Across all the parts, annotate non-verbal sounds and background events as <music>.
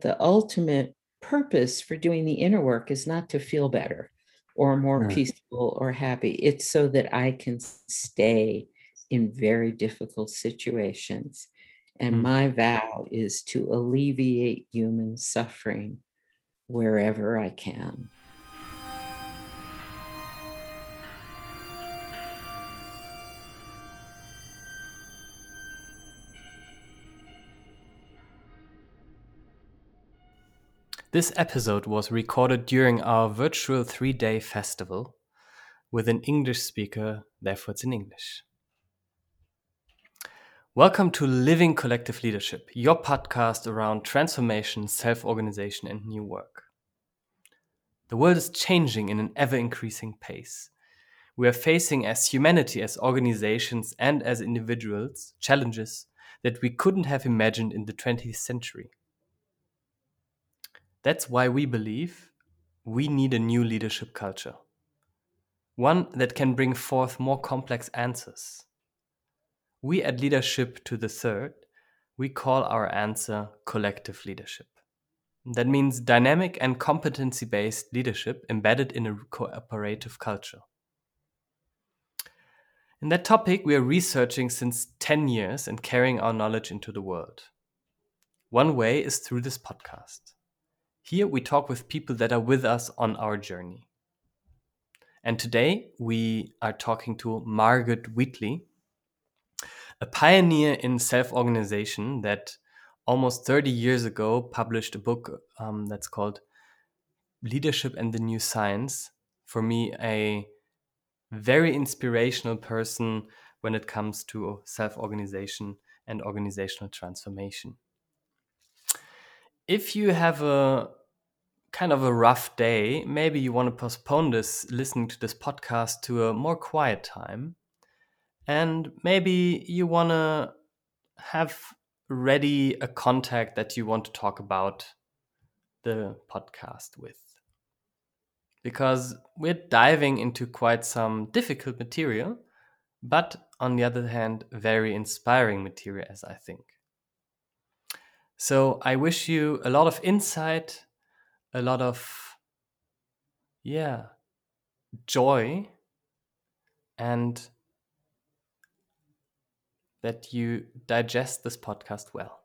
the ultimate purpose for doing the inner work is not to feel better or more Right. peaceful or happy. It's so that I can stay in very difficult situations. And Mm. my vow is to alleviate human suffering wherever I can. This episode was recorded during our virtual three day festival with an English speaker, therefore, it's in English. Welcome to Living Collective Leadership, your podcast around transformation, self organization, and new work. The world is changing in an ever increasing pace. We are facing, as humanity, as organizations, and as individuals, challenges that we couldn't have imagined in the 20th century. That's why we believe we need a new leadership culture. One that can bring forth more complex answers. We at Leadership to the Third, we call our answer collective leadership. That means dynamic and competency based leadership embedded in a cooperative culture. In that topic, we are researching since 10 years and carrying our knowledge into the world. One way is through this podcast. Here we talk with people that are with us on our journey. And today we are talking to Margaret Wheatley, a pioneer in self organization that almost 30 years ago published a book um, that's called Leadership and the New Science. For me, a very inspirational person when it comes to self organization and organizational transformation if you have a kind of a rough day, maybe you want to postpone this listening to this podcast to a more quiet time. And maybe you want to have ready a contact that you want to talk about the podcast with. Because we're diving into quite some difficult material, but on the other hand, very inspiring material, as I think. So I wish you a lot of insight, a lot of, yeah, joy, and that you digest this podcast well.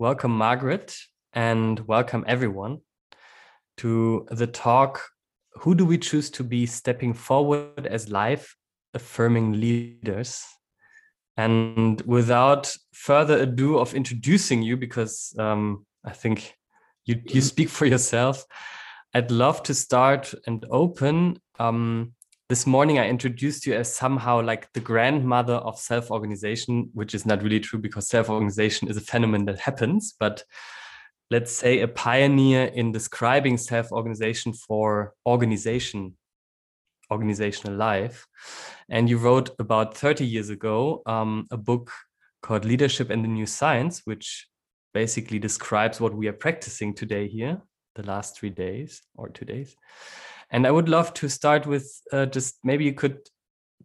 Welcome, Margaret, and welcome everyone to the talk Who Do We Choose to Be Stepping Forward as Life Affirming Leaders? And without further ado of introducing you, because um, I think you, you <laughs> speak for yourself, I'd love to start and open. Um, this morning, I introduced you as somehow like the grandmother of self organization, which is not really true because self organization is a phenomenon that happens. But let's say a pioneer in describing self organization for organization organizational life. And you wrote about 30 years ago um, a book called Leadership and the New Science, which basically describes what we are practicing today here, the last three days or two days. And I would love to start with uh, just maybe you could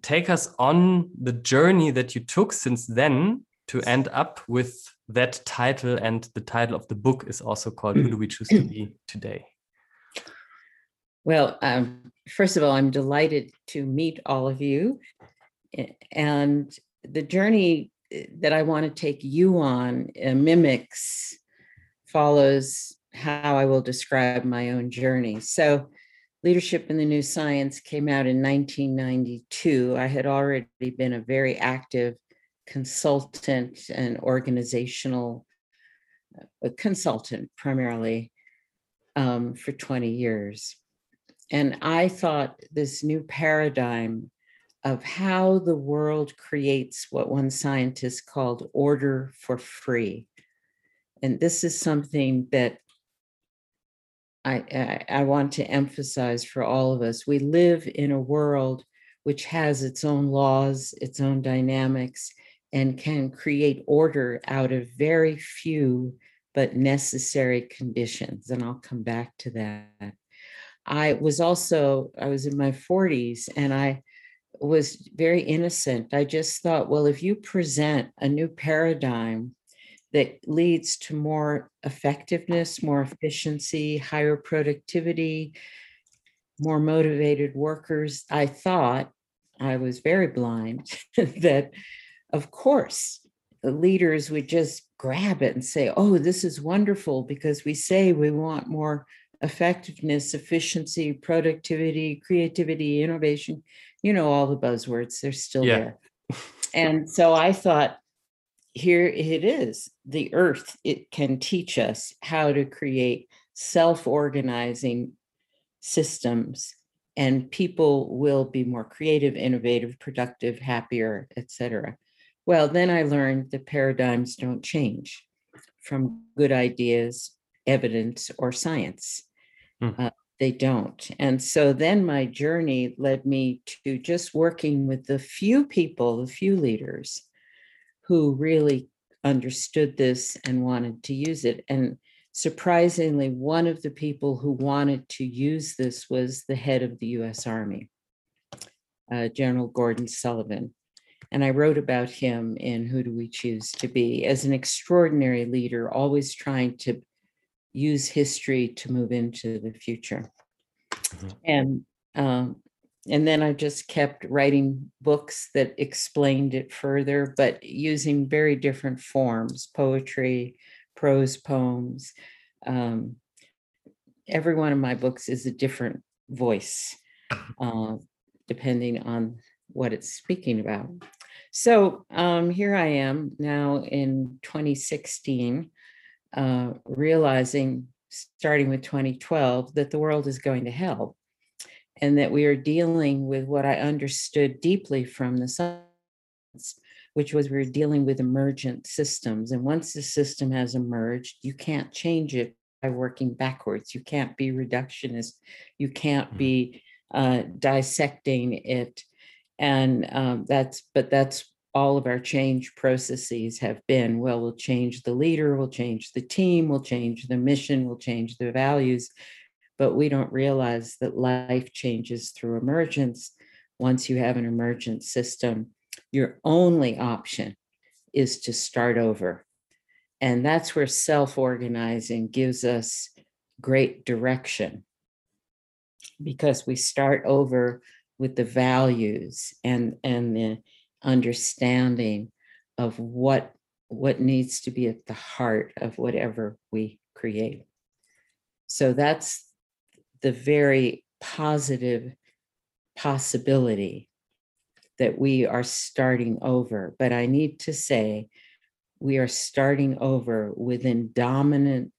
take us on the journey that you took since then to end up with that title. And the title of the book is also called Who Do We Choose to <clears throat> Be Today? Well, um, first of all, I'm delighted to meet all of you. And the journey eh, that I want to take you on uh, mimics, follows how I will describe my own journey. So, Leadership in the New Science came out in 1992. I had already been a very active consultant and organizational uh, consultant primarily um, for 20 years. And I thought this new paradigm of how the world creates what one scientist called order for free. And this is something that I, I, I, want to emphasize for all of us. We live in a world which has its own laws, its own dynamics, and can create order out of very few but necessary conditions. And I'll come back to that. I was also, I was in my 40s and I was very innocent. I just thought, well, if you present a new paradigm that leads to more effectiveness, more efficiency, higher productivity, more motivated workers. I thought I was very blind <laughs> that, of course, the leaders would just grab it and say, oh, this is wonderful because we say we want more effectiveness, efficiency, productivity, creativity, innovation, you know, all the buzzwords, they're still Yeah. there. And so I thought, here it is the earth, it can teach us how to create self organizing systems and people will be more creative innovative productive happier etc well then i learned that paradigms don't change from good ideas evidence or science Hmm. Uh, they don't and so then my journey led me to just working with the few people the few leaders who really understood this and wanted to use it and surprisingly, one of the people who wanted to use this was the head of the US Army, uh, General Gordon Sullivan. And I wrote about him in Who Do We Choose to Be as an extraordinary leader, always trying to use history to move into the future. Mhm. And um, and then I just kept writing books that explained it further, but using very different forms poetry, prose poems. Um, every one of my books is a different voice, uh, depending on what it's speaking about. So um, here I am now in 2016, uh, realizing, starting with 2012, that the world is going to hell and that we are dealing with what I understood deeply from the science, which was we are dealing with emergent systems. And once the system has emerged, you can't change it by working backwards. You can't be reductionist. You can't Mhm. be uh, dissecting it. And um, that's, but that's all of our change processes have been. Well, we'll change the leader, we'll change the team, we'll change the mission, we'll change the values but we don't realize that life changes through emergence. Once you have an emergent system, your only option is to start over. And that's where self organizing gives us great direction because we start over with the values and, and the understanding of what, what needs to be at the heart of whatever we create. So that's the very positive possibility that we are starting over. But I need to say, we are starting over within dominant,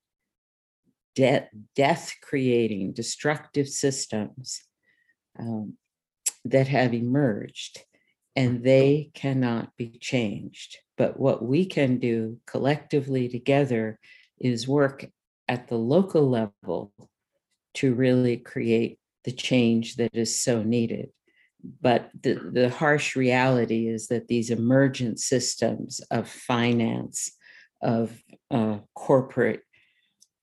de- death creating, destructive systems um, that have emerged, and they cannot be changed. But what we can do collectively together is work at the local level to really create the change that is so needed. But the, the harsh reality is that these emergent systems of finance, of uh, corporate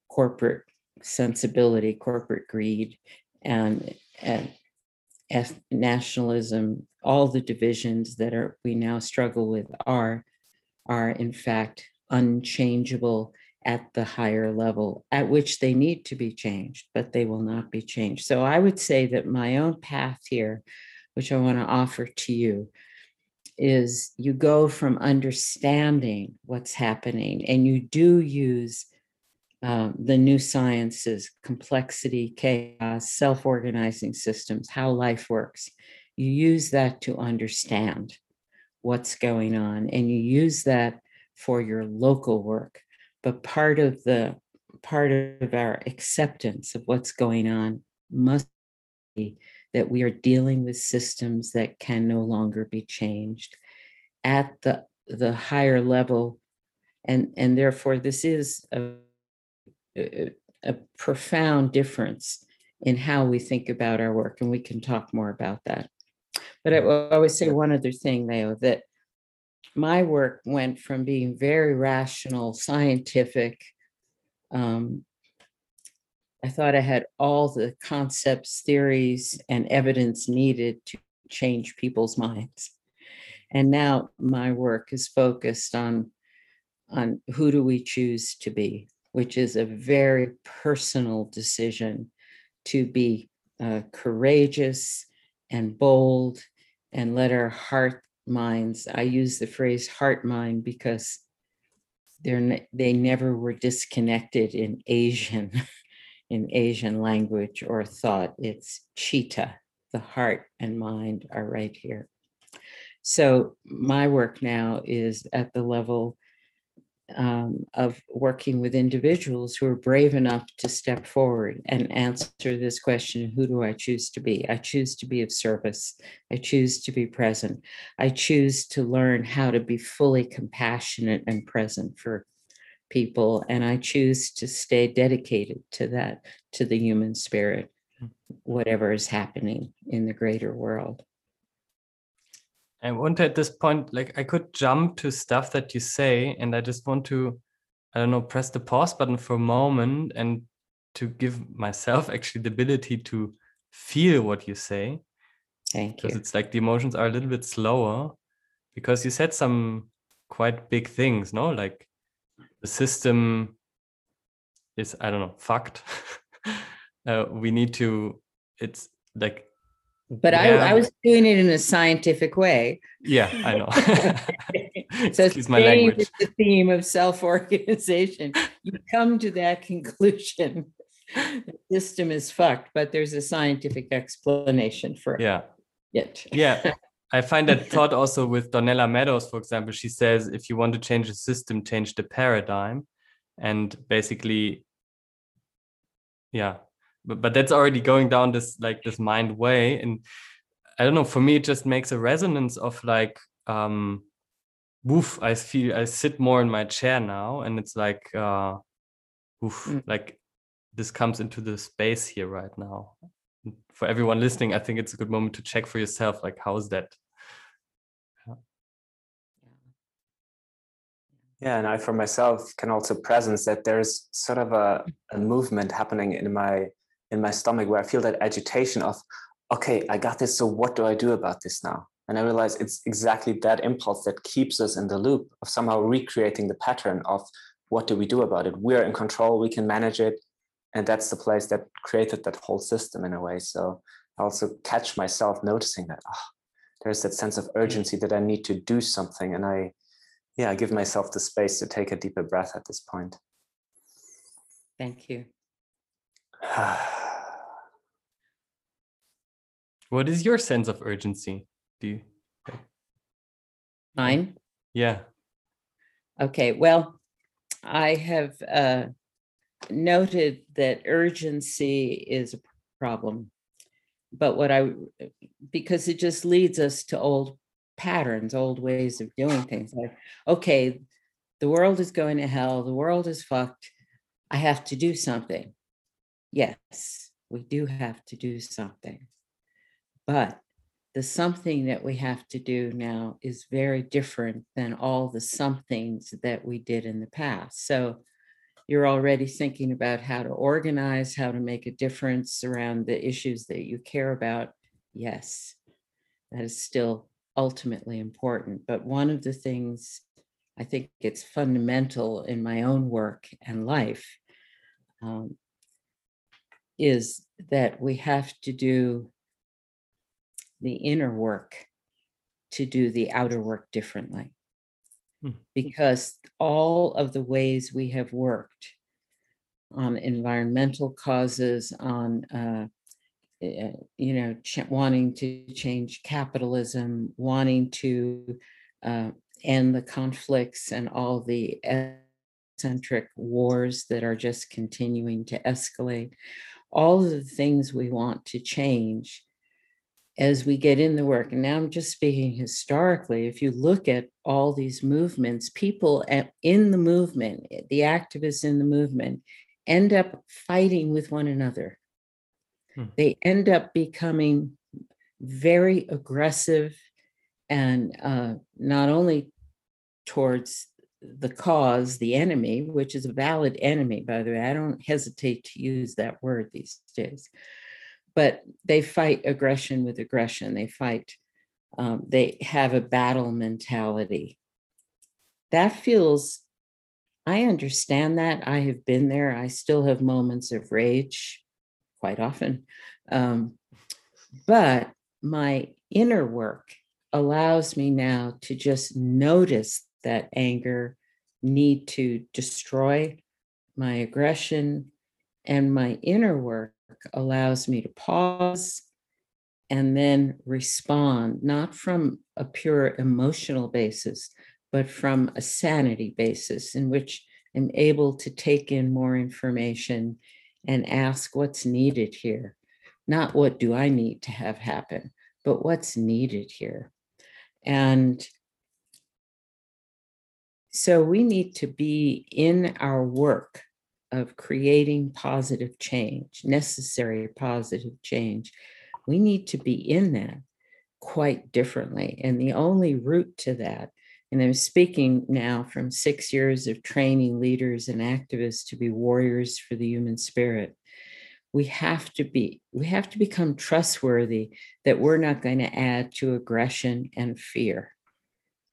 corporate sensibility, corporate greed, and, and eth- nationalism, all the divisions that are we now struggle with are are in fact unchangeable at the higher level at which they need to be changed, but they will not be changed. So I would say that my own path here, which I want to offer to you, is you go from understanding what's happening and you do use um, the new sciences, complexity, chaos, self organizing systems, how life works. You use that to understand what's going on and you use that for your local work. But part of the part of our acceptance of what's going on must be that we are dealing with systems that can no longer be changed at the the higher level. And and therefore this is a, a, a profound difference in how we think about our work and we can talk more about that but i will always say one other thing leo that my work went from being very rational, scientific. Um, I thought I had all the concepts, theories, and evidence needed to change people's minds. And now my work is focused on on who do we choose to be, which is a very personal decision to be uh, courageous and bold and let our heart minds, I use the phrase heart mind because they're they never were disconnected in Asian <laughs> in Asian language or thought. It's chitta, the heart and mind are right here. So my work now is at the level um, of working with individuals who are brave enough to step forward and answer this question who do I choose to be? I choose to be of service. I choose to be present. I choose to learn how to be fully compassionate and present for people. And I choose to stay dedicated to that, to the human spirit, whatever is happening in the greater world. I want to at this point, like I could jump to stuff that you say, and I just want to, I don't know, press the pause button for a moment and to give myself <laughs> actually the ability to feel what you say. Thank Because you. it's like the emotions are a little bit slower because you said some quite big things, no? Like the system is, I don't know, fucked. <laughs> uh, we need to, it's like But I, Yeah. I was doing it in a scientific way. Yeah, I know. <laughs> So <laughs> Excuse my language. with the theme of self-organization, you come to that conclusion. The System is fucked, but there's a scientific explanation for it. Yeah, it. yeah. <laughs> I find that thought also with Donella Meadows, for example. She says if you want to change the system, change the paradigm, and basically, yeah. But but that's already going down this like this mind way, and I don't know. For me, it just makes a resonance of like, um, woof. I feel I sit more in my chair now, and it's like, uh, woof, Mm. like this comes into the space here right now. For everyone listening, I think it's a good moment to check for yourself, like how's that? Yeah, Yeah, and I for myself can also presence that there's sort of a, a movement happening in my in my stomach where I feel that agitation of, okay, I got this, so what do I do about this now? And I realize it's exactly that impulse that keeps us in the loop of somehow recreating the pattern of what do we do about it? We're in control, we can manage it. And that's the place that created that whole system in a way. So I also catch myself noticing that oh, there's that sense of mm. urgency that I need to do something. And I yeah, I give myself the space to take a deeper breath at this point. Thank you. <sighs> <sighs> <sighs> What is your sense of urgency? Do you? Mine? Yeah. Okay, well, I have uh, noted that urgency is a problem. But what I, because it just leads us to old patterns, old ways of doing things. Like, okay, the world is going to hell, the world is fucked. I have to do something. Yes, we do have to do something. But the something that we have to do now is very different than all the somethings that we did in the past. So you're already thinking about how to organize, how to make a difference around the issues that you care about. Yes, that is still ultimately important. But one of the things I think it's fundamental in my own work and life um, is that we have to do the inner work to do the outer work differently. Hmm. Because all of the ways we have worked on environmental causes, on uh, eh, you know, ch- wanting to change capitalism, wanting to uh, end the conflicts and all the eccentric wars that are just continuing to escalate, all of the things we want to change as we get in the work. And now I'm just speaking historically. If you look at all these movements, people at, in the movement, eh, the activists in the movement, end up fighting with one another. Hmm. They end up becoming very aggressive and uh, not only towards the cause, the enemy, which is a valid enemy, by the way. I don't hesitate to use that word these days. But they fight aggression with aggression. They fight, um, they have a battle mentality. That feels I understand that. I have been there. I still have moments of rage quite often. Um, but my inner work allows me now to just notice that anger, need to destroy my aggression, and my inner work allows me to pause and then respond, not from a pure emotional basis, but from a sanity basis in which I'm able to take in more information and ask what's needed here. Not what do I need to have happen, but what's needed here. And so we need to be in our work of creating positive change, necessary positive change. We need to be in that quite differently. And the only route to that, and I'm speaking now from six years of training leaders and activists to be warriors for the human spirit. We have to be, we have to become trustworthy that we're not going to add to aggression and fear.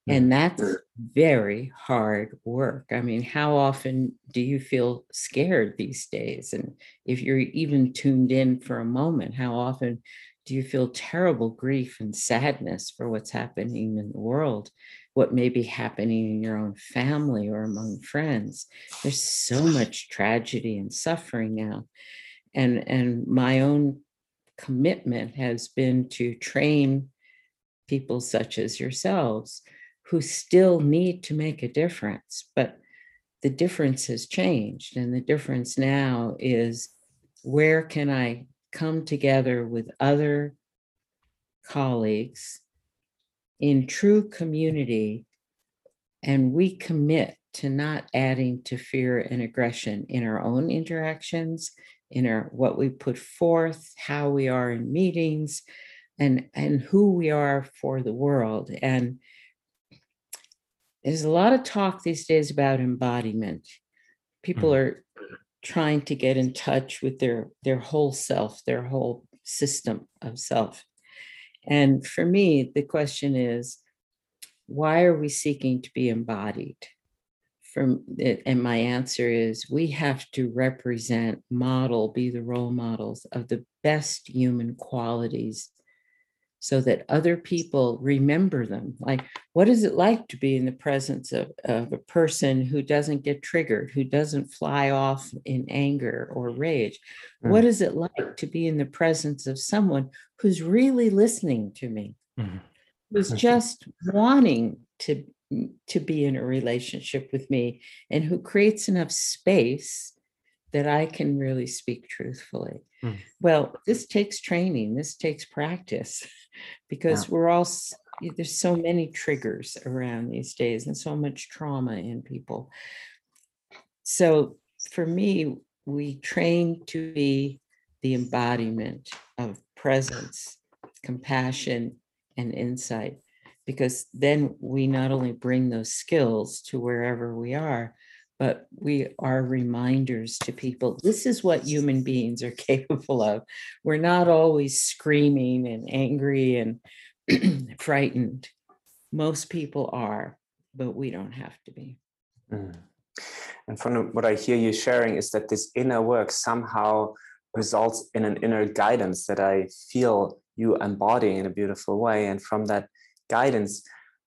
Mm-hmm. And that's very hard work. I mean, how often do you feel scared these days? And if you're even tuned in for a moment, how often do you feel terrible grief and sadness for what's happening in the world? What may be happening in your own family or among friends? There's so much tragedy and suffering now. And, and my own commitment has been to train people such as yourselves who still need to make a difference, but the difference has changed. And the difference now is where can I come together with other colleagues in true community and we commit to not adding to fear and aggression in our own interactions in our what we put forth how we are in meetings and and who we are for the world and there's a lot of talk these days about embodiment. People Mhm. are trying to get in touch with their their whole self, their whole system of self. And for me, the question is, why are we seeking to be embodied? From it, and my answer is we have to represent, model, be the role models of the best human qualities so that other people remember them. Like, what is it like to be in the presence of, of a person who doesn't get triggered, who doesn't fly off in anger or rage? Mm. What is it like to be in the presence of someone who's really listening to me, Mhm. who's just wanting to, to be in a relationship with me, and who creates enough space that I can really speak truthfully? Mm. Well, this takes training, this takes practice <laughs> because we're all, there's so many triggers around these days and so much trauma in people. So for me, we train to be the embodiment of presence, compassion, and insight. Because then we not only bring those skills to wherever we are, but we are reminders to people this is what human beings are <laughs> capable of. We're not always screaming and angry and <clears throat> frightened. Most people are, but we don't have to be. Mm. And from what I hear you sharing is that this inner work somehow results in an inner guidance that I feel you embodying in a beautiful way. And from that guidance,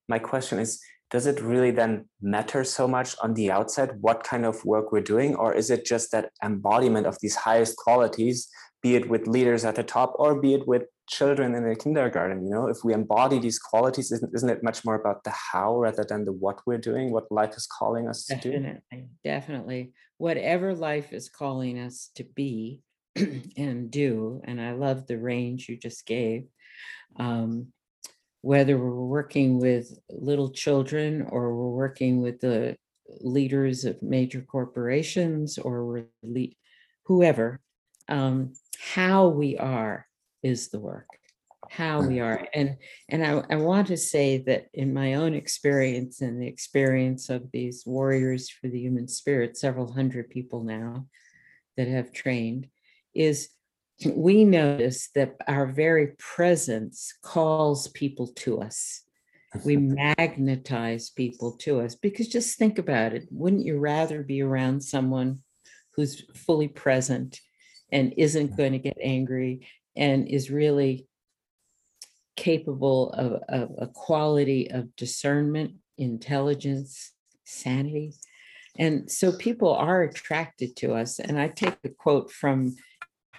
my question is does it really then matter so much on the outside what kind of work we're doing? Or is it just that embodiment of these highest qualities, be it with leaders at the top or be it with children in the kindergarten? You know, if we embody these qualities, isn't, isn't it much more about the how rather than the what we're doing, what life is calling us to do? Definitely, definitely. Whatever life is calling us to be <clears throat> and do, and I love the range you just gave. Um, whether we're working with little children or we're working with the leaders of major corporations or we're whoever, um, how we are is the work. How we are, and and I, I want to say that in my own experience and the experience of these warriors for the human spirit, several hundred people now that have trained, is we notice that our very presence calls people to us. we <laughs> magnetize people to us because just think about it. Wouldn't you rather be around someone who's fully present and isn't going to get angry and is really capable of, of a quality of discernment, intelligence, sanity? And so people are attracted to us. And I take a quote from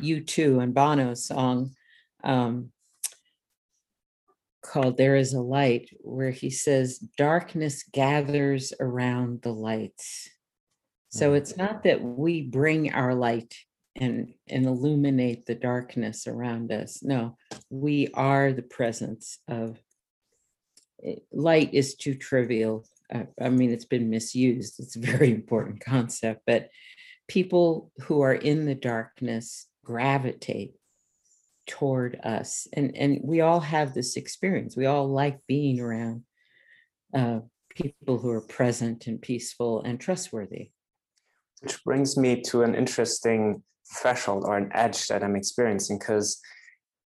U2 and Bono's song. Um, called There is a Light, where he says, Darkness gathers around the lights. So Mhm. it's not that we bring our light and, and illuminate the darkness around us. No, we are the presence of eh, light is too trivial. I mean, it's been misused. It's a very <laughs> important concept, but people who are in the darkness gravitate toward us. And and we all have this experience. We all like being around uh, people who are present and peaceful and trustworthy. Which brings me to an interesting threshold or an edge that i'm experiencing because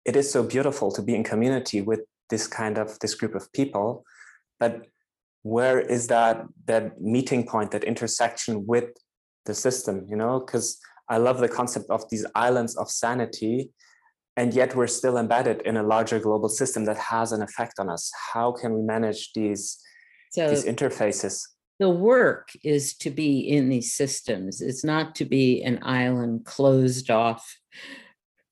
it is so beautiful to be in community with this kind of this group of people. But where is that that meeting point that intersection with the system you know? Because i love the concept of these islands of sanity and yet we're still embedded in a larger global system that has an effect on us. How can we manage these so these interfaces? the work is to be in these systems. It's not to be an island closed off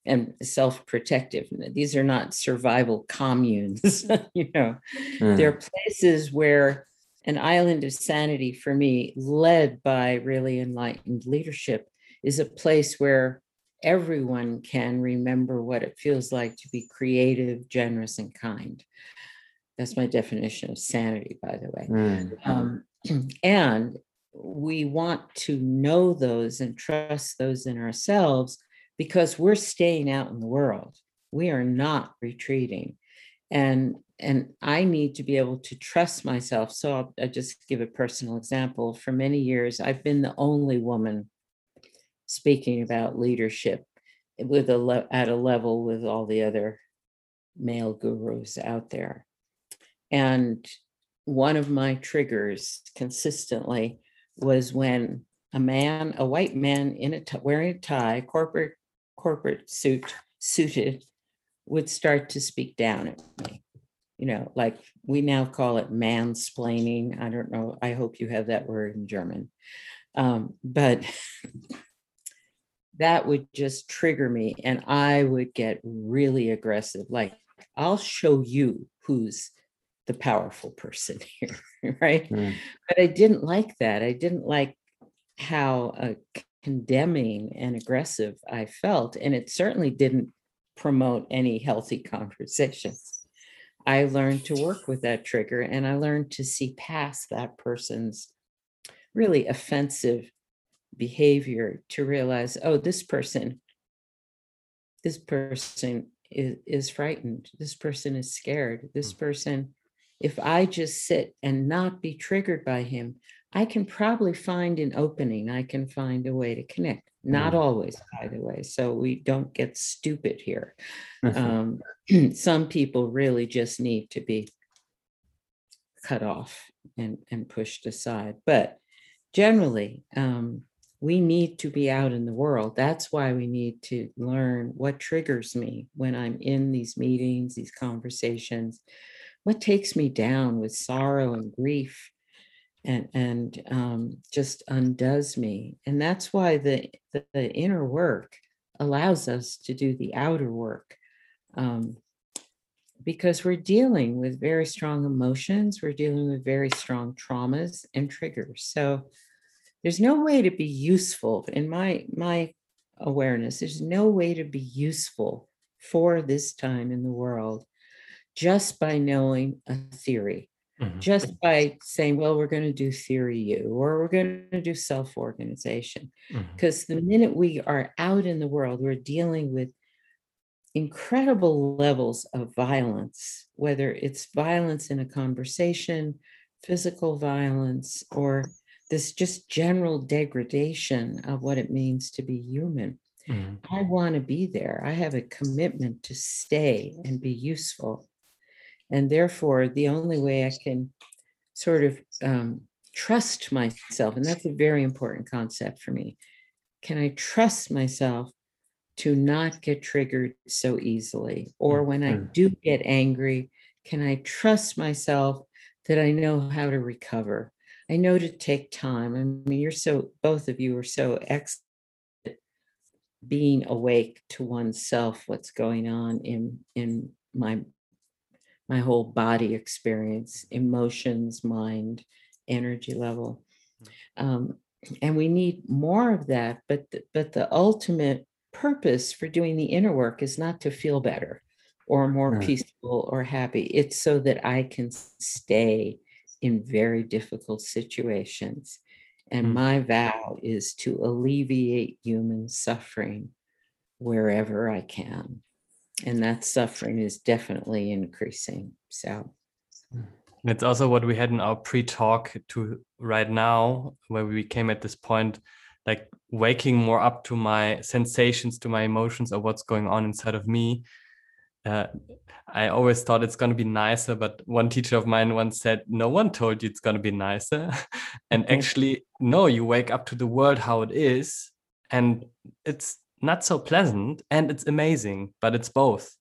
and self-protective. These are not survival communes <laughs> you know. Mm. there are places where an island of sanity for me led by really enlightened leadership is a place where everyone can remember what it feels like to be creative generous and kind. That's my definition of sanity by the way. Mm. um, <clears throat> and we want to know those and trust those in ourselves because we're staying out in the world. We are not retreating. And and i need to be able to trust myself. So i'll, I'll just give a personal example. For many years i've been the only woman speaking about leadership with a le- at a level with all the other male gurus out there and one of my triggers consistently was when a man, a white man in a t- wearing a tie, corporate corporate suit, suited, would start to speak down at me. You know, like we now call it mansplaining. I don't know. I hope you have that word in German. Um, but <laughs> that would just trigger me, and I would get really aggressive. Like, I'll show you who's the powerful person here, <laughs> right? Mm. But I didn't like that. I didn't like how uh, condemning and aggressive I felt. And it certainly didn't promote any healthy conversations. I learned to work with that trigger and I learned to see past that person's really offensive behavior to realize, oh, this person, this person is, is frightened. This person is scared. This person, if I just sit and not be triggered by him, I can probably find an opening. I can find a way to connect. Not Mm. always, by the way. So we don't get stupid here. Mhm. Um, <clears throat> some people really just need to be cut off and, and pushed aside. But generally, um, we need to be out in the world. That's why we need to learn what triggers me when I'm in these meetings, these conversations, what takes me down with sorrow and grief and and um, just undoes me. And that's why the, the the inner work allows us to do the outer work. Um, because we're dealing with very strong emotions, we're dealing with very strong traumas and triggers. So there's no way to be useful in my my awareness. There's no way to be useful for this time in the world just by knowing a theory, Mhm. just by saying, well, we're going to do theory U or we're going to do self organization. Because the minute we are out in the world, we're dealing with incredible levels of violence, whether it's violence in a conversation, physical violence, or this just general degradation of what it means to be human. Mhm. I want to be there. I have a commitment to stay and be useful. And therefore, the only way I can sort of um, trust myself, and that's a very important concept for me. Can I trust myself to not get triggered so easily? Or when I Mhm. do get angry, can I trust myself that I know how to recover? I know to take time. I mean, you're so, both of you are so excellent being awake to oneself, what's going on in in my my whole body experience, emotions, mind, energy level. Um, and we need more of that, but the, but the ultimate purpose for doing the inner work is not to feel better or more Mm. peaceful or happy. It's so that I can stay in very difficult situations. And Mm. my vow is to alleviate human suffering wherever I can. And that suffering is definitely increasing. So, It's also what we had in our pre-talk to right now, where we came at this point, like waking more up to my sensations, to my emotions, or what's going on inside of me. Uh, I always thought it's going to be nicer, but one teacher of mine once said, "No one told you it's going to be nicer," <laughs> and Mhm. actually, no, you wake up to the world how it is, and it's not so pleasant, and it's amazing, but it's both.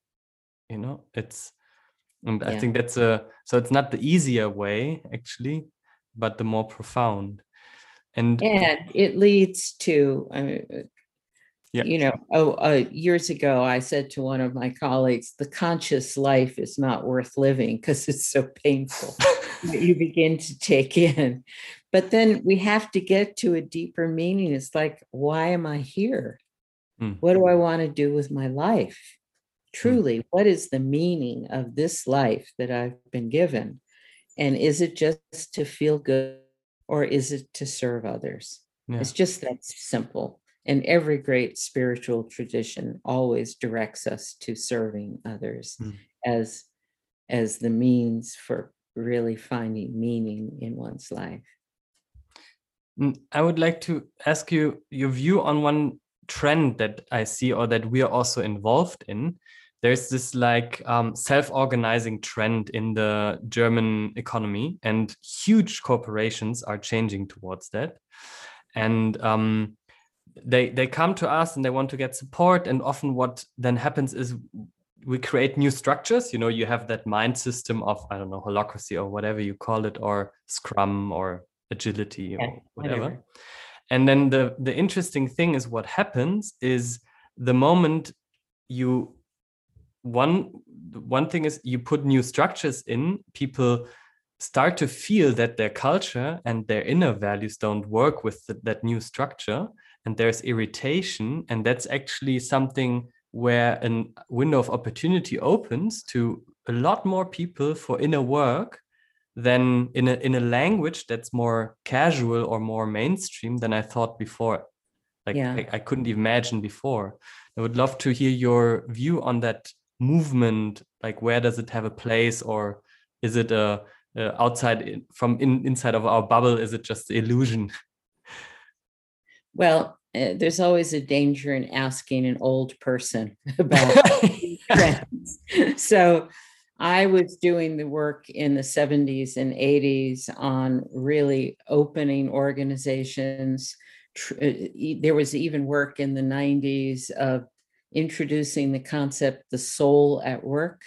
You know, it's and I think that's a so it's not the easier way actually, but the more profound. And and it leads to, I mean, Yeah. you know, oh, uh, years ago, I said to one of my colleagues, the conscious life is not worth living because it's so painful. that you <laughs> begin to take in. But then we have to get to a deeper meaning. It's like, why am I here? Mm. What do I want to do with my life? Truly, what is the meaning of this life that I've been given? And is it just to feel good or is it to serve others? yeah. It's just that simple. And every great spiritual tradition always directs us to serving others Mm. as as the means for really finding meaning in one's life. Mm, I would like to ask you your view on one trend that I see or that we are also involved in. There's this like um, self-organizing trend in the German economy, and huge corporations are changing towards that. And um, they they come to us and they want to get support. And often, what then happens is we create new structures. You know, you have that mind system of I don't know holacracy or whatever you call it, or Scrum or agility Yeah, or whatever. whatever. And then the the interesting thing is what happens is the moment you one one thing is you put new structures in people start to feel that their culture and their inner values don't work with th- that new structure and there's irritation and that's actually something where a window of opportunity opens to a lot more people for inner work than in a in a language that's more casual or more mainstream than I thought before. Like Yeah. I, I couldn't imagine before. I would love to hear your view on that movement. Like where does it have a place, or is it a, a outside in- from in, inside of our bubble? Is it just illusion? <laughs> Well, uh, there's always a danger in asking an old person <laughs> about <laughs> trends. so I was doing the work in the 70s and 80s on really opening organizations. Tr- uh, e- There was even work in the 90s of introducing the concept the soul at work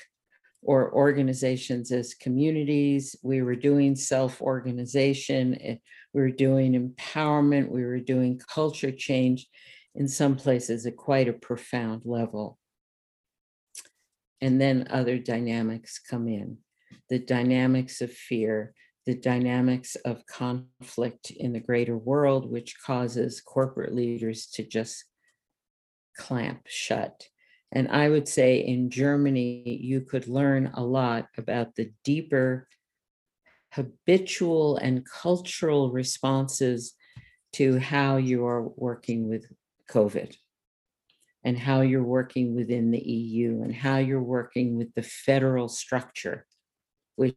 or organizations as communities. We were doing self organization, we were doing empowerment, we were doing culture change in some places at quite a profound level. And then other dynamics come in the dynamics of fear, the dynamics of conflict in the greater world, which causes corporate leaders to just clamp shut. And I would say in Germany, you could learn a lot about the deeper habitual and cultural responses to how you are working with COVID and how you're working within the EU and how you're working with the federal structure, which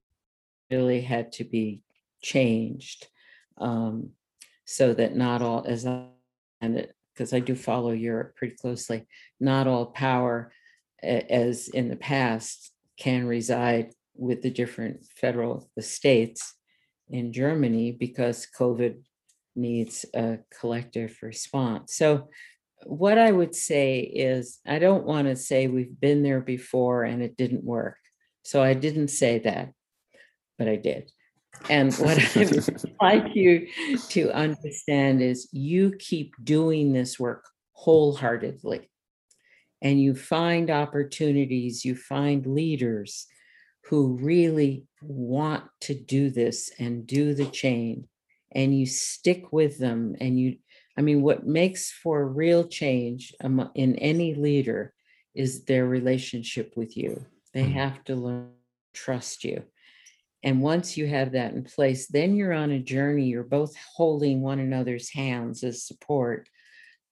really had to be changed um, so that not all, as I, and because I do follow Europe pretty closely, not all power, as in the past, can reside with the different federal, the states in Germany because COVID needs a collective response. So what I would say is, I don't want to say we've been there before and it didn't work. So I didn't say that, but I did. And what I would <laughs> like you to understand is you keep doing this work wholeheartedly. And you find opportunities, you find leaders who really want to do this and do the change. And you stick with them and you I mean, what makes for real change in any leader is their relationship with you. They Mhm. have to learn to trust you. And once you have that in place, then you're on a journey. You're both holding one another's hands as support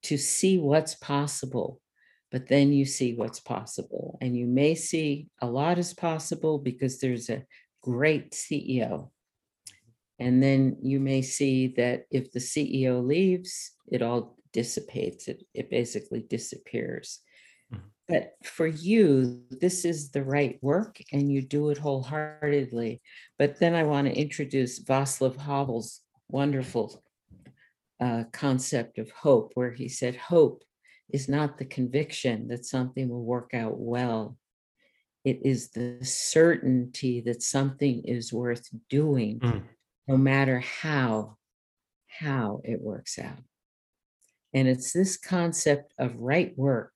to see what's possible. But then you see what's possible. And you may see a lot is possible because there's a great CEO and then you may see that if the CEO leaves, it all dissipates. It, it basically disappears. Mhm. But for you, this is the right work and you do it wholeheartedly. But then I want to introduce Václav Havel's wonderful uh, concept of hope, where he said, Hope is not the conviction that something will work out well. It is the certainty that something is worth doing Mm. no matter how how it works out and it's this concept of right work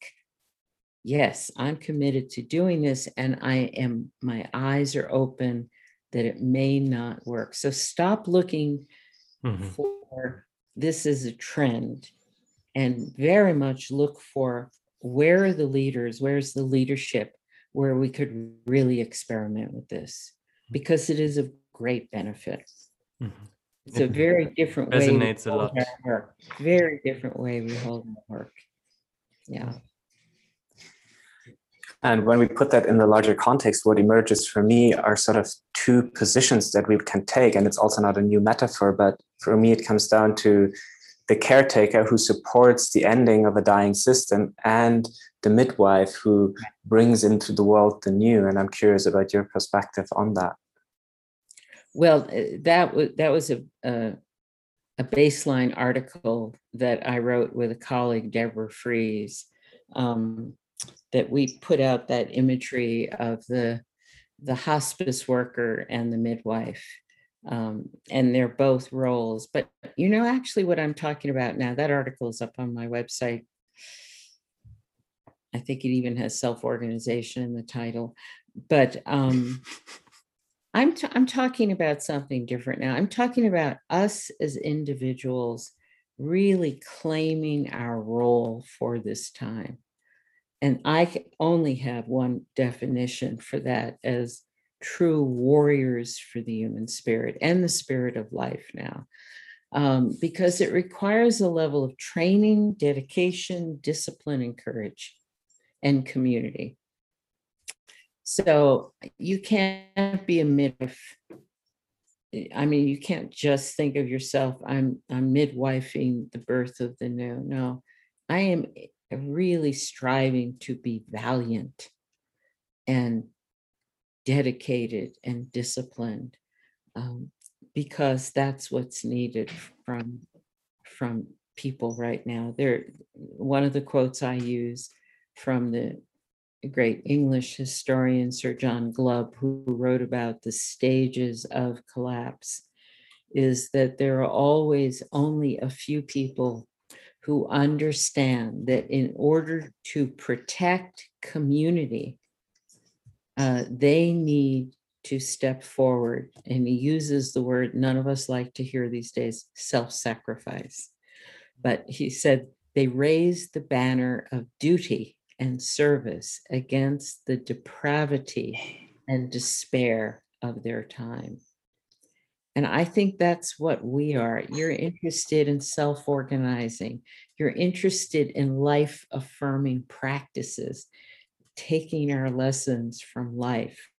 yes i'm committed to doing this and i am my eyes are open that it may not work so stop looking Mhm. for this is a trend and very much look for where are the leaders where's the leadership where we could really experiment with this because it is of great benefit Mhm. it's a very <laughs> different way. we resonates a hold lot. work. Very different way we hold our work. Yeah. And when we put that in the larger context, what emerges for me are sort of two positions that we can take. And it's also not a new metaphor, but for me, it comes down to the caretaker who supports the ending of a dying system and the midwife who brings into the world the new. And I'm curious about your perspective on that. Well, uh, that was that was a, a baseline article that I wrote with a colleague, Deborah Frieze, um, that we put out that imagery of the the hospice worker and the midwife. Um, and they're both roles. But you know, actually, what I'm talking about now, that article is up on my website. I think it even has self-organization in the title. But um, I'm t- I'm talking about something different now. I'm talking about us as individuals really claiming our role for this time. And I only have one definition for that as true warriors for the human spirit and the spirit of life now. Um, because it requires a level of training, dedication, discipline, and courage and community. So you can't be a midwife. I- mean, you can't just think of yourself, I'm I'm midwifing the birth of the new. No, I am really striving to be valiant and dedicated and disciplined um, because that's what's needed from from people right now. There, one of the quotes I use from the great English historian Sir John Glubb, who wrote about the stages of collapse, is that there are always only a few people who understand that in order to protect community, uh, they need to step forward. And he uses the word none of us like to hear these days self sacrifice. But he said they raised the banner of duty and service against the depravity and despair of their time. And I think that's what we are. You're interested in self organizing, you're interested in life affirming practices, taking our lessons from life.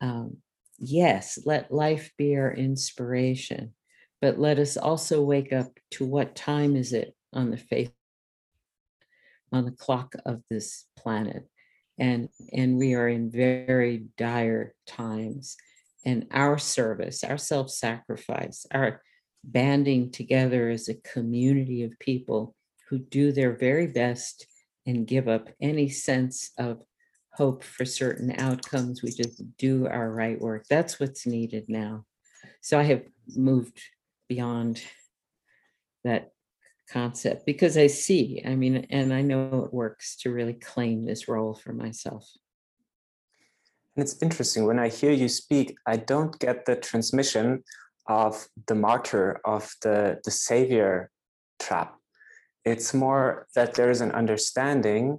Um, yes, let life be our inspiration, but let us also wake up to what time is it on the face on the clock of this planet and and we are in very dire times and our service our self-sacrifice our banding together as a community of people who do their very best and give up any sense of hope for certain outcomes we just do our right work that's what's needed now so i have moved beyond that concept because I see, I mean, and I know it works to really claim this role for myself. And it's interesting when I hear you speak, I don't get the transmission of the martyr, of the, the savior trap. It's more that there is an understanding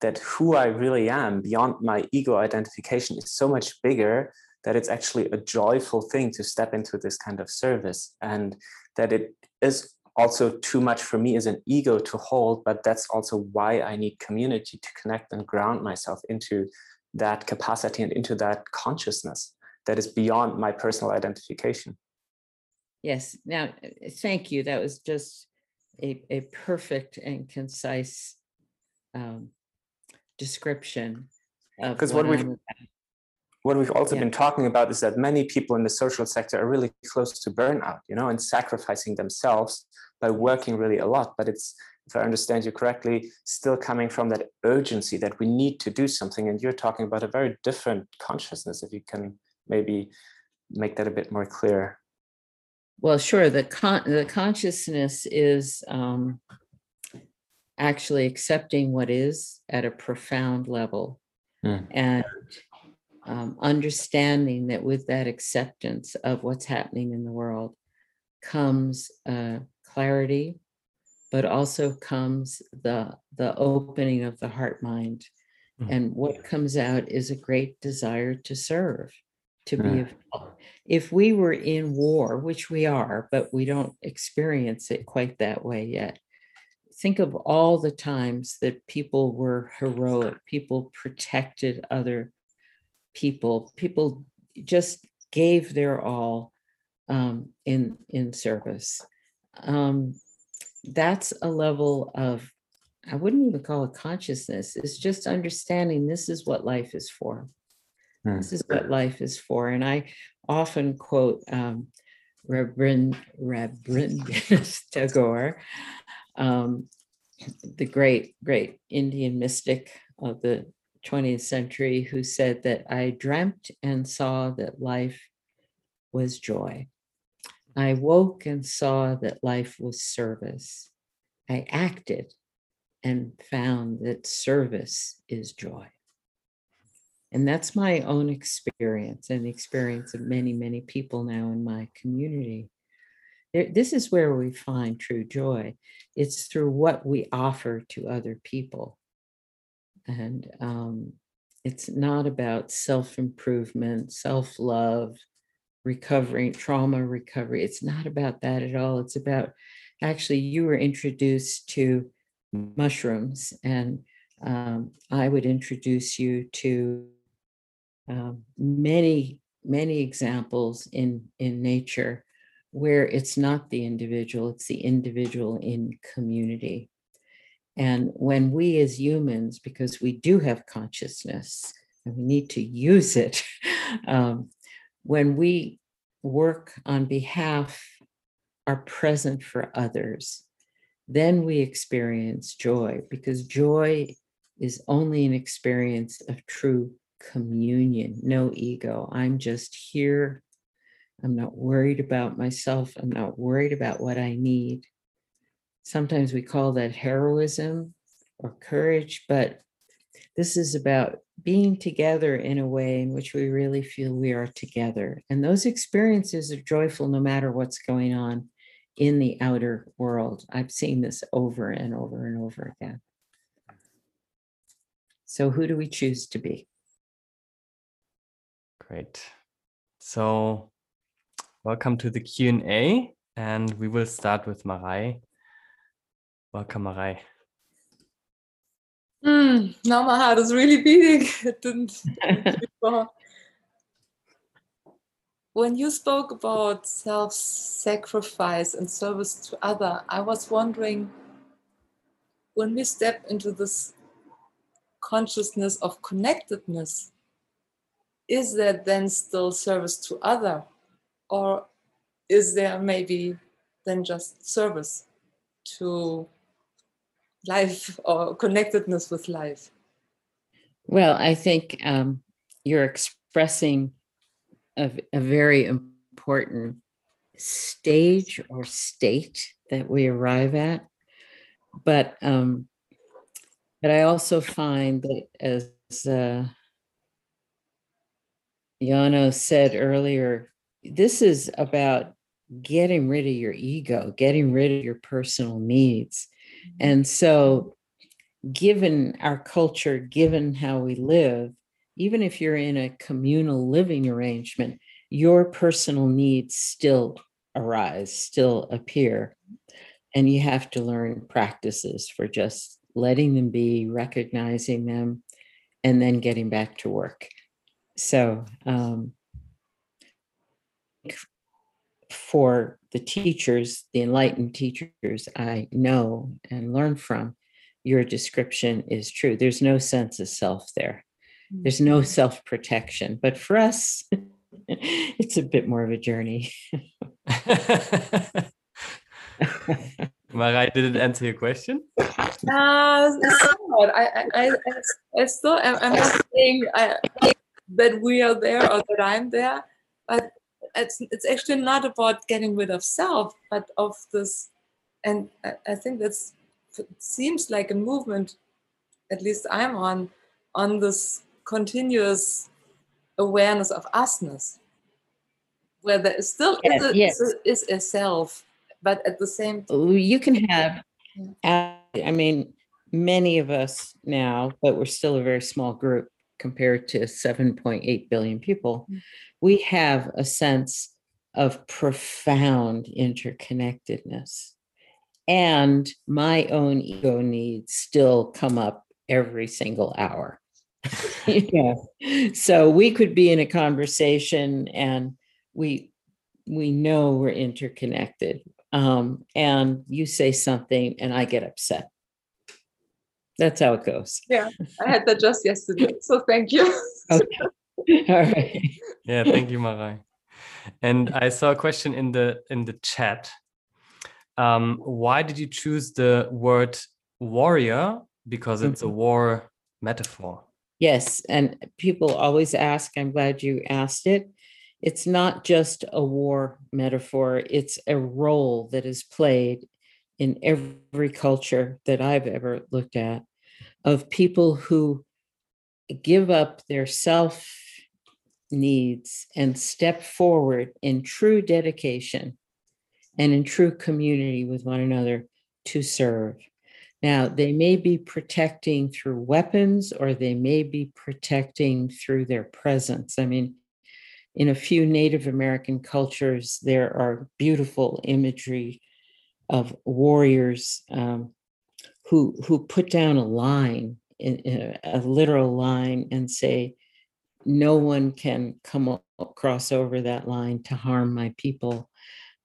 that who I really am beyond my ego identification is so much bigger that it's actually a joyful thing to step into this kind of service and that it is also too much for me as an ego to hold, but that's also why I need community to connect and ground myself into that capacity and into that consciousness that is beyond my personal identification. Yes. Now, thank you. That was just a, a perfect and concise um, description. Because what, what we've what we've also yeah. been talking about is that many people in the social sector are really close to burnout, you know, and sacrificing themselves by working really a lot. But it's, if I understand you correctly, still coming from that urgency that we need to do something. And you're talking about a very different consciousness. If you can maybe make that a bit more clear. Well, sure. The con- the consciousness is um, actually accepting what is at a profound level, mm. and um, understanding that with that acceptance of what's happening in the world comes uh, clarity, but also comes the the opening of the heart mind, mm-hmm. and what comes out is a great desire to serve, to be. If we were in war, which we are, but we don't experience it quite that way yet. Think of all the times that people were heroic, people protected other people people just gave their all um, in in service um, that's a level of i wouldn't even call it consciousness it's just understanding this is what life is for mm. this is what life is for and i often quote um, Rabindranath <laughs> Tagore, um, the great, great Indian mystic of the 20th century who said that I dreamt and saw that life was joy. I woke and saw that life was service. I acted and found that service is joy. And that's my own experience and the experience of many, many people now in my community. This is where we find true joy. It's through what we offer to other people and um, it's not about self improvement, self love, recovery, trauma recovery. It's not about that at all. It's about actually, you were introduced to mushrooms, and um, I would introduce you to um, many, many examples in, in nature where it's not the individual, it's the individual in community. And when we as humans, because we do have consciousness and we need to use it, <laughs> um, when we work on behalf, are present for others, then we experience joy because joy is only an experience of true communion, no ego. I'm just here. I'm not worried about myself. I'm not worried about what I need sometimes we call that heroism or courage, but this is about being together in a way in which we really feel we are together. And those experiences are joyful no matter what's going on in the outer world. I've seen this over and over and over again. So, who do we choose to be? Great. So, welcome to the Q&A and we will start with Marai. Welcome, Marai. Mm, now my heart is really beating. <laughs> It didn't. <laughs> before. when you spoke about self-sacrifice and service to other, I was wondering when we step into this consciousness of connectedness, is that then still service to other? Or is there maybe then just service to life <laughs> or connectedness with life? Well, I think um, you're expressing a, a very important stage or state that we arrive at. But um, but I also find that as uh, Yano said earlier, this is about getting rid of your ego, getting rid of your personal needs. Mm-hmm. And so, given our culture, given how we live, even if you're in a communal living arrangement, your personal needs still arise, still appear. And you have to learn practices for just letting them be, recognizing them, and then getting back to work. So, um, for the teachers, the enlightened teachers I know and learn from, your description is true. There's no sense of self there. There's no self protection. But for us, <laughs> it's a bit more of a journey. Marai, did it answer your question? Uh, somewhat. I, I, I, I still, I'm, I'm not saying I, that we are there or that I'm there, but it's, it's actually not about getting rid of self, but of this. And I, I think that's seems like a movement, at least I'm on, on this continuous awareness of usness, where there is still is, a, yes. is, a, self, but at the same time, you can have i mean many of us now but we're still a very small group compared to 7.8 billion people Mm. we have a sense of profound interconnectedness and my own ego needs still come up every single hour <laughs> yeah so we could be in a conversation and we we know we're interconnected um, and you say something and I get upset. That's how it goes. Yeah, I had that just yesterday. So thank you. Okay. <laughs> All right. Yeah, thank you, Marai. And I saw a question in the in the chat. Um, why did you choose the word warrior? Because it's a war metaphor. Yes. And people always ask, I'm glad you asked it. It's not just a war metaphor, it's a role that is played in every culture that I've ever looked at of people who give up their self needs and step forward in true dedication and in true community with one another to serve. Now, they may be protecting through weapons or they may be protecting through their presence. I mean, in a few Native American cultures, there are beautiful imagery of warriors um, who who put down a line, in, in a, literal line, and say, "No one can come across over that line to harm my people."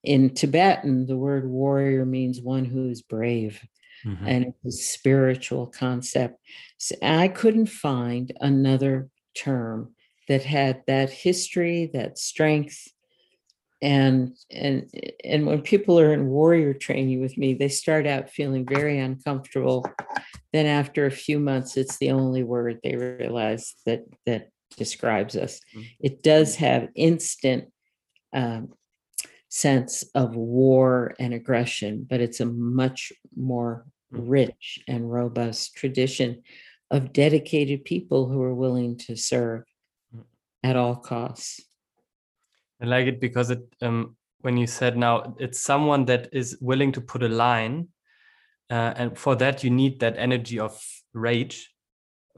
In Tibetan, the word warrior means one who is brave Mhm. and it's a spiritual concept. So I couldn't find another term that had that history, that strength. And and and when people are in warrior training with me, they start out feeling very uncomfortable. Then after a few months, it's the only word they realize that that describes us. Mm. It does have instant um, sense of war and aggression, but it's a much more Mm. rich and robust tradition of dedicated people who are willing to serve Mm. at all costs. I like it because it um when you said now it's someone that is willing to put a line, uh, and for that you need that energy of rage,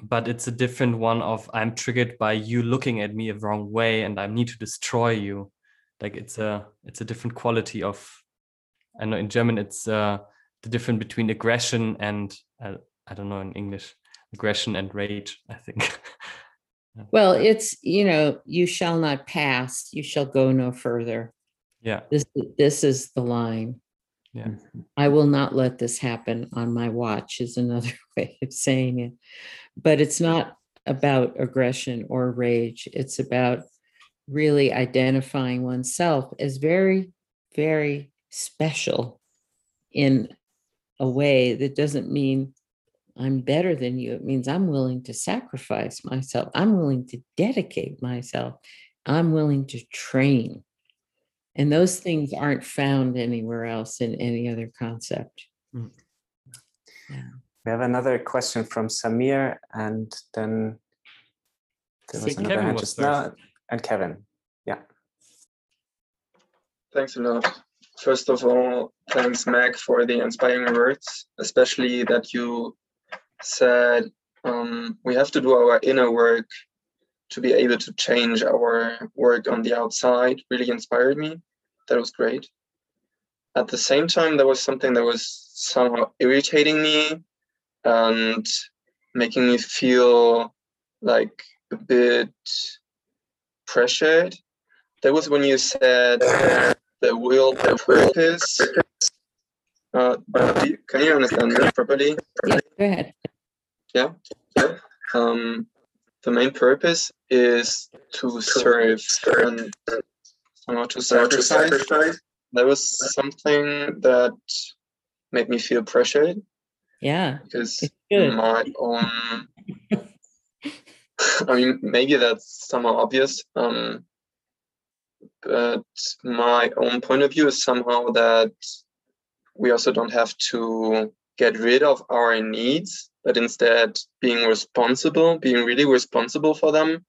but it's a different one of I'm triggered by you looking at me a wrong way and I need to destroy you. Like it's a it's a different quality of I know in German it's uh the difference between aggression and uh, I don't know in English aggression and rage I think. <laughs> Well, it's, you know, you shall not pass, you shall go no further. yeah This this is the line. Yeah. I will not let this happen on my watch, is another <laughs> way of saying it. But it's not about aggression or rage. It's about really identifying oneself as very, very special in a way that doesn't mean I'm better than you. It means I'm willing to sacrifice myself. I'm willing to dedicate myself. I'm willing to train. And those things aren't found anywhere else in any other concept. Hmm. Yeah. We have another question from Samir, and then there was another Kevin was just now, and Kevin. Yeah. Thanks a lot. First of all, thanks, Meg, for the inspiring words, especially that you said um, we have to do our inner work to be able to change our work on the outside. Really inspired me. That was great. At the same time, there was something that was somehow irritating me and making me feel like a bit pressured. That was when you said the will, the purpose. Uh, can you understand me properly? Yeah, go ahead. Um, the main purpose is to serve and somehow to sacrifice. That was something that made me feel pressured. Yeah, because my own i mean maybe that's somehow obvious um but my own point of view is somehow that we also don't have to get rid of our needs but instead being responsible being really responsible for them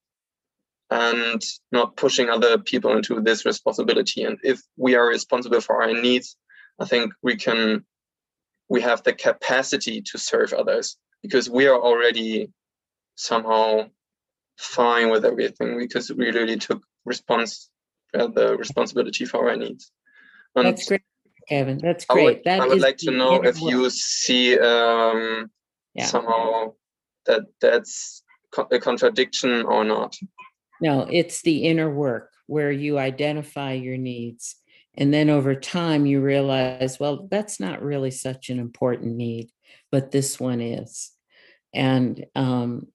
and not pushing other people into this responsibility and if we are responsible for our needs i think we can we have the capacity to serve others because we are already somehow fine with everything because we really took response uh, the responsibility for our needs. And That's great, Kevin. That's I would, great. That I would like to know if you see um, Yeah. somehow that that's a contradiction or not. No, it's the inner work where you identify your needs. And then over time, you realize, well, that's not really such an important need, but this one is. And um,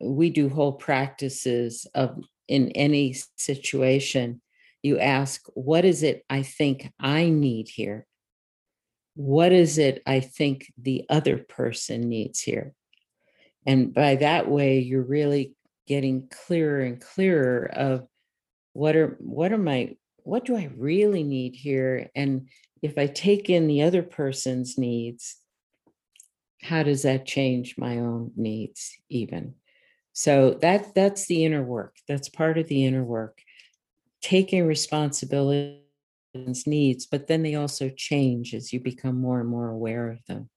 we do whole practices of in any situation, you ask, what is it I think I need here? What is it I think the other person needs here? And by that way, you're really getting clearer and clearer of what are what are my what do I really need here? And if I take in the other person's needs, how does that change my own needs even? So that that's the inner work. That's part of the inner work. Taking responsibility for needs, but then they also change as you become more and more aware of them.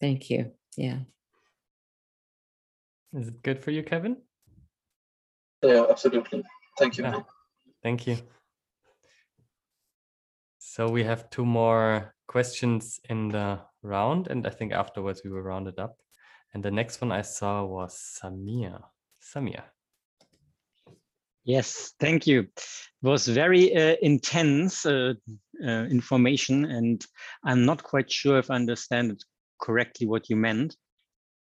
Thank you. Yeah. Is it good for you, Kevin? Yeah, absolutely. Thank you. Yeah. Thank you. So we have two more questions in the round, and I think afterwards we will round it up. And the next one I saw was Samia. Samir. Yes, thank you. It was very uh, intense uh, uh, information, and I'm not quite sure if I understand correctly what you meant.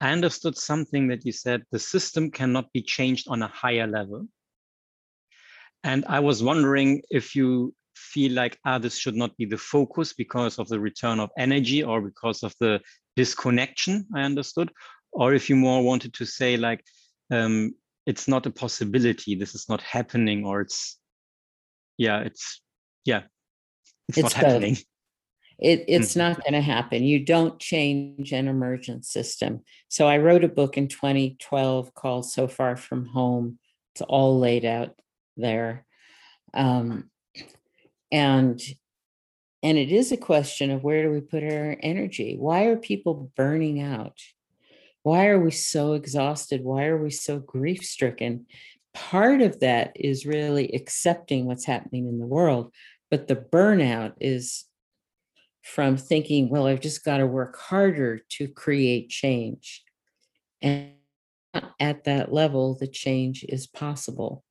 I understood something that you said the system cannot be changed on a higher level. And I was wondering if you feel like ah, this should not be the focus because of the return of energy or because of the disconnection, I understood, or if you more wanted to say like, um, it's not a possibility this is not happening or it's yeah it's yeah it's, It's not both. happening It, it's Mhm. not going to happen. You don't change an emergent system. So I wrote a book in 2012 called So Far From Home. It's all laid out there. Um, and and it is a question of where do we put our energy? Why are people burning out? Why are we so exhausted? Why are we so grief stricken? Part of that is really accepting what's happening in the world, but the burnout is from thinking, well, I've just got to work harder to create change. And at that level, the change is possible.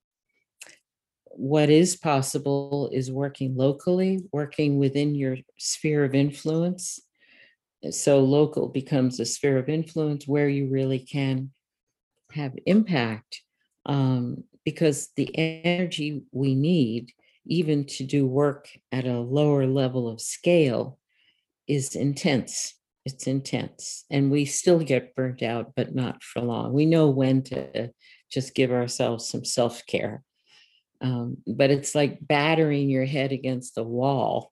what is possible is working locally, working within your sphere of influence. So local becomes a sphere of influence where you really can have impact um, because the energy we need, even to do work at a lower level of scale, is intense. It's intense. And we still get burnt out, but not for long. We know when to just give ourselves some self care. Um, but it's like battering your head against the wall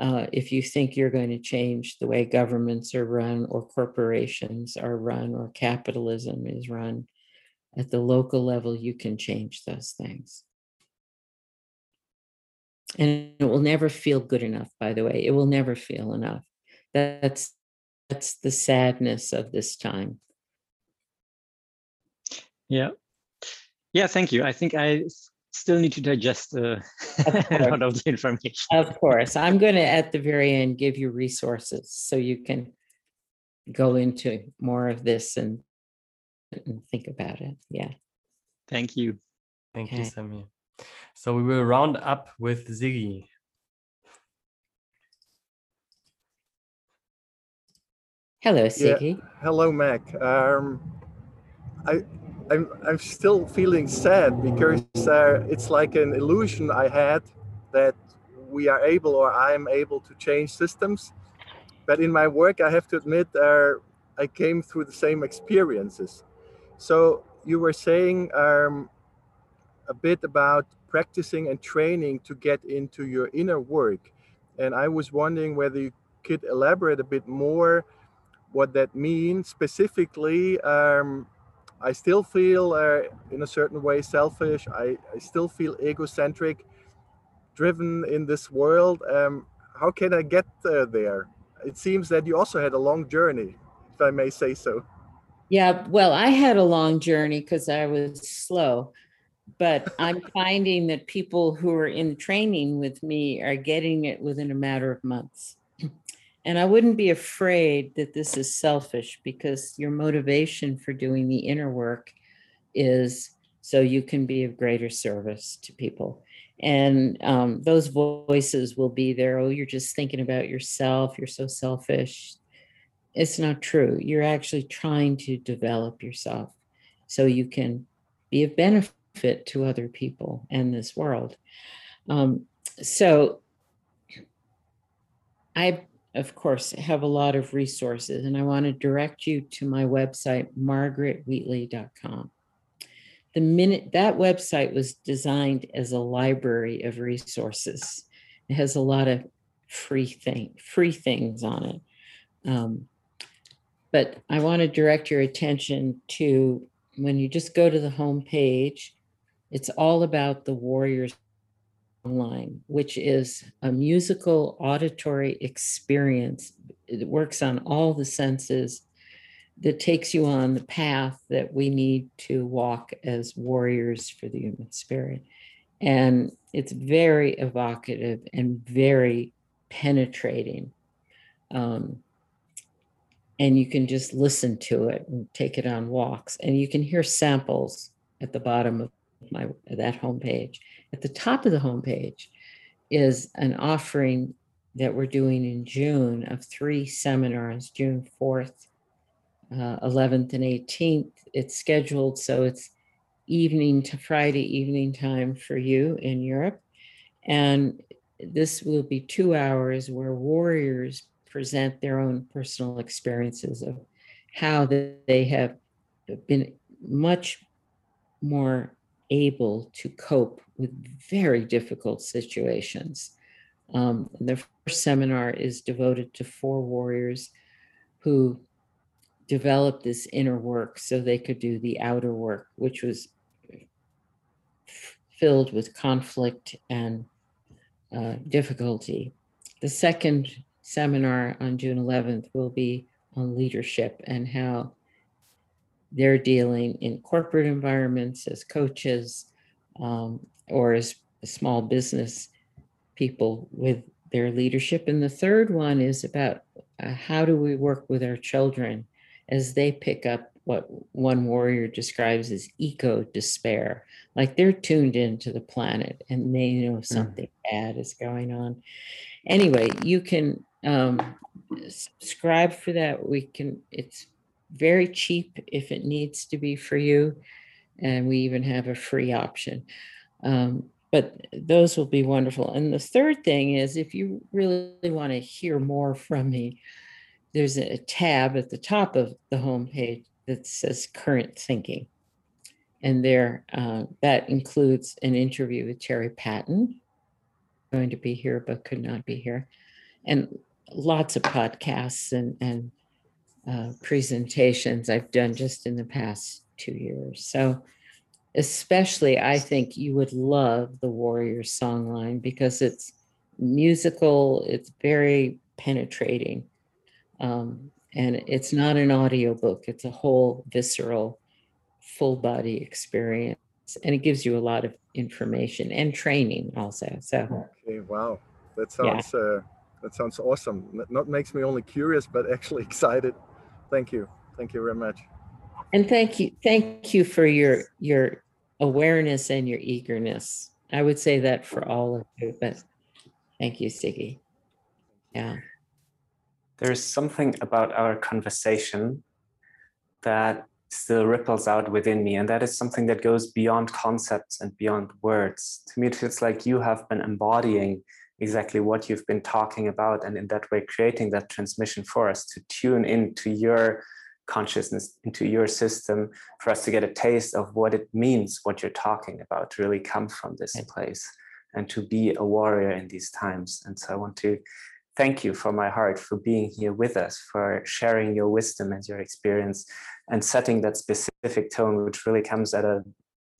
uh, if you think you're going to change the way governments are run or corporations are run or capitalism is run at the local level, you can change those things. And it will never feel good enough, by the way. It will never feel enough. That's that's the sadness of this time. Yeah. Yeah, thank you. I think I still need to digest uh, a lot of <laughs> the information. Of course. I'm going to, at the very end, give you resources so you can go into more of this and, and think about it. Yeah. Thank you. Thank you, Samir. So we will round up with Ziggy. Hello, Yeah. Hello, Mac. Um, I, I'm, I'm still feeling sad because uh, it's like an illusion I had that we are able or I am able to change systems. But in my work, I have to admit, uh, I came through the same experiences. So you were saying um, a bit about practicing and training to get into your inner work. And I was wondering whether you could elaborate a bit more what that means specifically um, i still feel uh, in a certain way selfish. I, I still feel egocentric driven in this world. Um, how can i get uh, there? It seems that you also had a long journey if i may say so. Yeah, well, I had a long journey because I was slow, but <laughs> I'm finding that people who are in training with me are getting it within a matter of months. And I wouldn't be afraid that this is selfish because your motivation for doing the inner work is so you can be of greater service to people. And um, those voices will be there. Oh, you're just thinking about yourself. You're so selfish it's not true. You're actually trying to develop yourself so you can be of benefit to other people and this world. Um, so, I, of course, have a lot of resources, and I want to direct you to my website, margaretwheatley.com. The minute that website was designed as a library of resources, it has a lot of free thing, free things on it. Um, but I want to direct your attention to when you just go to the home page, it's all about the Warrior Songline, which is a musical auditory experience. It works on all the senses that takes you on the path that we need to walk as warriors for the human spirit. And it's very evocative and very penetrating. Um, and you can just listen to it and take it on walks and you can hear samples at the bottom of my that homepage at the top of the homepage is an offering that we're doing in june of three seminars june 4th uh, 11th and 18th it's scheduled so it's evening to friday evening time for you in europe. And this will be two hours where warriors present their own personal experiences of how they have been much more able to cope with very difficult situations. Um, the first seminar is devoted to four warriors who developed this inner work so they could do the outer work, which was filled with conflict and uh, difficulty. The second seminar on June 11th will be on leadership and how they're dealing in corporate environments as coaches um, or as small business people with their leadership. And the third one is about uh, how do we work with our children as they pick up what one warrior describes as eco despair. Like they're tuned into the planet and they know something bad is going on. Anyway, you can um, subscribe for that. We can, it's very cheap if it needs to be for you. And we even have a free option. Um, but those will be wonderful. And the third thing is if you really want to hear more from me, there's a tab at the top of the homepage that says current thinking. And there, uh, that includes an interview with Terry Patten, going to be here but could not be here, and lots of podcasts and, and uh, presentations I've done just in the past two years. So, especially, I think you would love the Warrior Songline because it's musical, it's very penetrating. Um, and it's not an audiobook, it's a whole visceral, full body experience. And it gives you a lot of information and training also. So, Okay, wow, that sounds uh, that sounds awesome. Not makes me only curious, but actually <laughs> excited. Thank you, thank you very much. and thank you, thank you for your your awareness and your eagerness. I would say that for all of you, but thank you, Siggy. Yeah. There's something about our conversation that still ripples out within me, and that is something that goes beyond concepts and beyond words. To me, it feels like you have been embodying exactly what you've been talking about, and in that way, creating that transmission for us to tune into your consciousness, into your system, for us to get a taste of what it means, what you're talking about, to really come from this Right. place and to be a warrior in these times. And so I want to thank you from my heart for being here with us, for sharing your wisdom and your experience and setting that specific tone, which really comes at a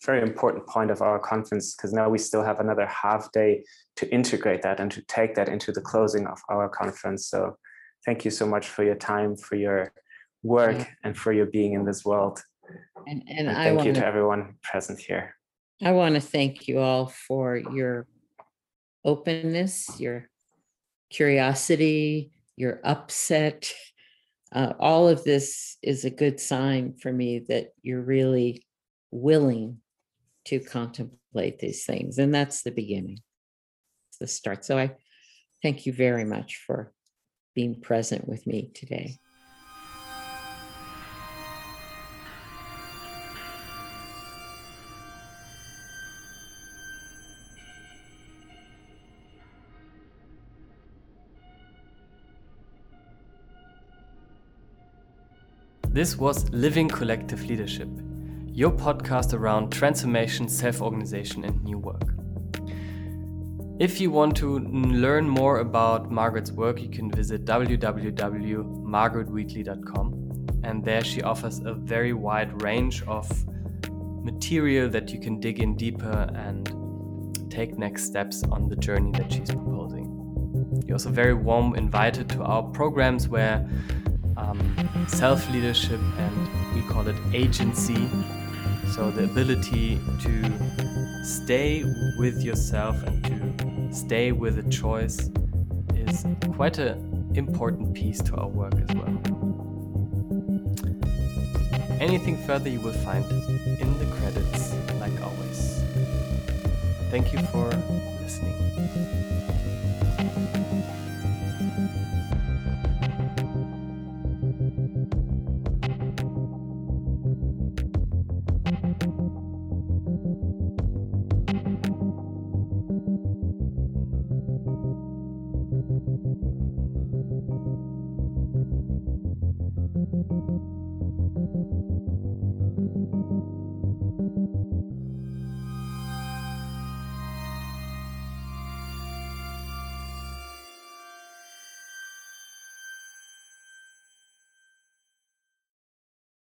very important point of our conference, because now we still have another half day to integrate that and to take that into the closing of our conference. So thank you so much for your time, for your work, Yeah. and for your being in this world. And, and And I thank you want to to everyone present here. I want to thank you all for your openness, your curiosity, your upset. Uh, all of this is a good sign for me that you're really willing to contemplate these things. And that's the beginning, the start. So I thank you very much for being present with me today. This was Living Collective Leadership, your podcast around transformation, self organization, and new work. If you want to learn more about Margaret's work, you can visit www.margaretwheatley.com. And there she offers a very wide range of material that you can dig in deeper and take next steps on the journey that she's proposing. You're also very warm invited to our programs where um, self leadership and we call it agency. So, the ability to stay with yourself and to stay with a choice is quite an important piece to our work as well. Anything further you will find in the credits, like always. Thank you for listening.